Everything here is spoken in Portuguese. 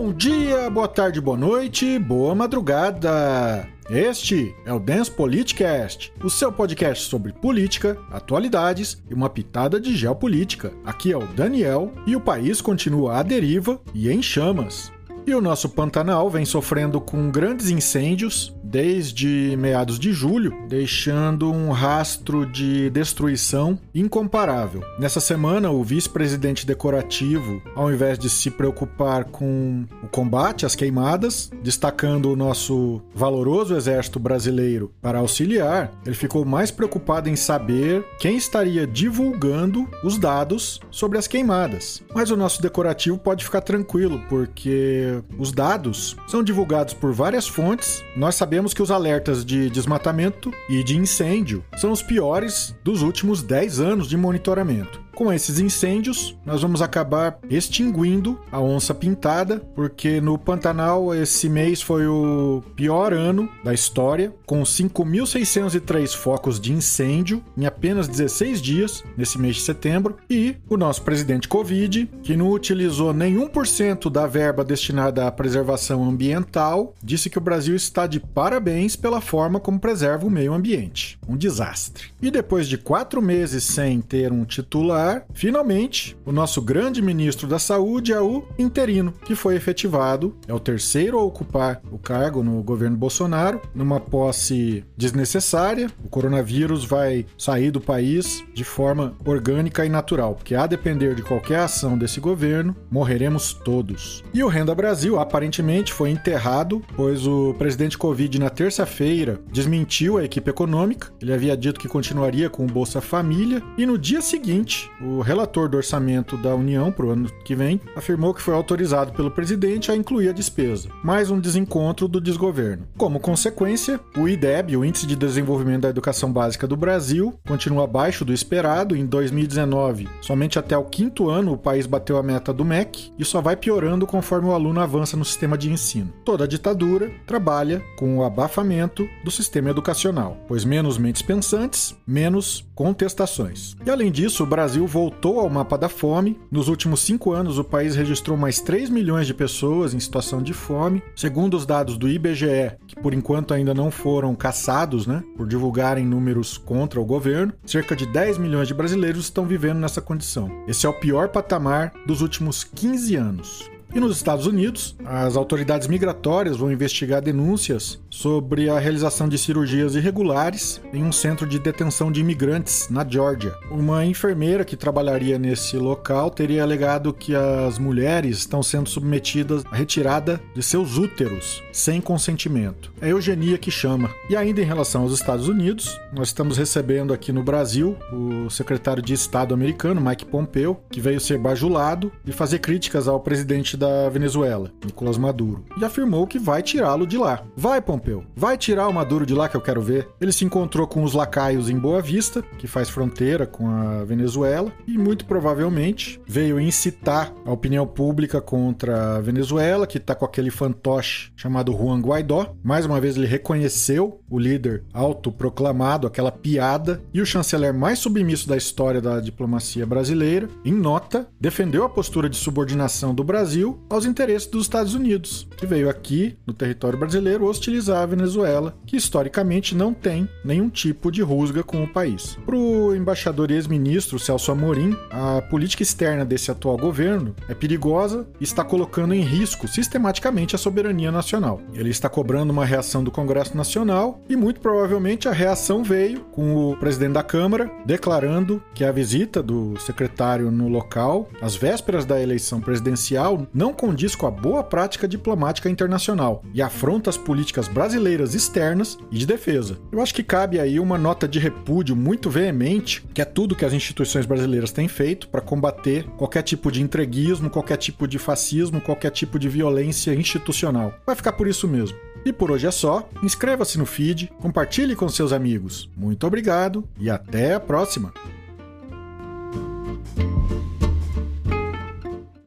Bom dia, boa tarde, boa noite, boa madrugada. Este é o Dance Politicast, o seu podcast sobre política, atualidades e uma pitada de geopolítica. Aqui é o Daniel e o país continua à deriva e em chamas. E o nosso Pantanal vem sofrendo com grandes incêndios desde meados de julho, deixando um rastro de destruição incomparável. Nessa semana, o vice-presidente decorativo, ao invés de se preocupar com o combate às queimadas, destacando o nosso valoroso exército brasileiro para auxiliar, ele ficou mais preocupado em saber quem estaria divulgando os dados sobre as queimadas. Mas o nosso decorativo pode ficar tranquilo, porque os dados são divulgados por várias fontes. Nós sabemos sabemos que os alertas de desmatamento e de incêndio são os piores dos últimos 10 anos de monitoramento. Com esses incêndios, nós vamos acabar extinguindo a onça pintada, porque no Pantanal esse mês foi o pior ano da história, com 5.603 focos de incêndio em apenas 16 dias nesse mês de setembro, e o nosso presidente Covid, que não utilizou nenhum por cento da verba destinada à preservação ambiental, disse que o Brasil está de parabéns pela forma como preserva o meio ambiente. Um desastre. E depois de quatro meses sem ter um titular, finalmente, o nosso grande ministro da Saúde é o interino, que foi efetivado, é o terceiro a ocupar o cargo no governo Bolsonaro, numa posse desnecessária. O coronavírus vai sair do país de forma orgânica e natural, porque a depender de qualquer ação desse governo, morreremos todos. E o Renda Brasil aparentemente foi enterrado, pois o presidente Covid na terça-feira desmentiu a equipe econômica. Ele havia dito que continuaria com o Bolsa Família e no dia seguinte o relator do orçamento da União para o ano que vem afirmou que foi autorizado pelo presidente a incluir a despesa, mais um desencontro do desgoverno. Como consequência, o IDEB, o Índice de Desenvolvimento da Educação Básica do Brasil, continua abaixo do esperado. Em 2019, somente até o quinto ano o país bateu a meta do MEC e só vai piorando conforme o aluno avança no sistema de ensino. Toda a ditadura trabalha com o abafamento do sistema educacional, pois menos mentes pensantes, menos contestações. E além disso, o Brasil voltou ao mapa da fome. Nos últimos cinco anos, o país registrou mais 3 milhões de pessoas em situação de fome. Segundo os dados do IBGE, que por enquanto ainda não foram caçados, né, por divulgarem números contra o governo, cerca de 10 milhões de brasileiros estão vivendo nessa condição. Esse é o pior patamar dos últimos 15 anos. E nos Estados Unidos, as autoridades migratórias vão investigar denúncias sobre a realização de cirurgias irregulares em um centro de detenção de imigrantes na Georgia. Uma enfermeira que trabalharia nesse local teria alegado que as mulheres estão sendo submetidas à retirada de seus úteros sem consentimento. É eugenia que chama. E ainda em relação aos Estados Unidos, nós estamos recebendo aqui no Brasil o secretário de Estado americano, Mike Pompeo, que veio ser bajulado e fazer críticas ao presidente da Venezuela, Nicolás Maduro, e afirmou que vai tirá-lo de lá. Vai, Pompeu, vai tirar o Maduro de lá que eu quero ver. Ele se encontrou com os lacaios em Boa Vista, que faz fronteira com a Venezuela, e muito provavelmente veio incitar a opinião pública contra a Venezuela, que está com aquele fantoche chamado Juan Guaidó. Mais uma vez ele reconheceu o líder autoproclamado, aquela piada, e o chanceler mais submisso da história da diplomacia brasileira, em nota, defendeu a postura de subordinação do Brasil Brasil aos interesses dos Estados Unidos, que veio aqui, no território brasileiro, hostilizar a Venezuela, que historicamente não tem nenhum tipo de rusga com o país. Para o embaixador e ex-ministro Celso Amorim, a política externa desse atual governo é perigosa e está colocando em risco sistematicamente a soberania nacional. Ele está cobrando uma reação do Congresso Nacional e muito provavelmente a reação veio com o presidente da Câmara declarando que a visita do secretário no local, às vésperas da eleição presidencial, não condiz com a boa prática diplomática internacional e afronta as políticas brasileiras externas e de defesa. Eu acho que cabe aí uma nota de repúdio muito veemente, que é tudo que as instituições brasileiras têm feito para combater qualquer tipo de entreguismo, qualquer tipo de fascismo, qualquer tipo de violência institucional. Vai ficar por isso mesmo. E por hoje é só. Inscreva-se no feed, compartilhe com seus amigos. Muito obrigado e até a próxima!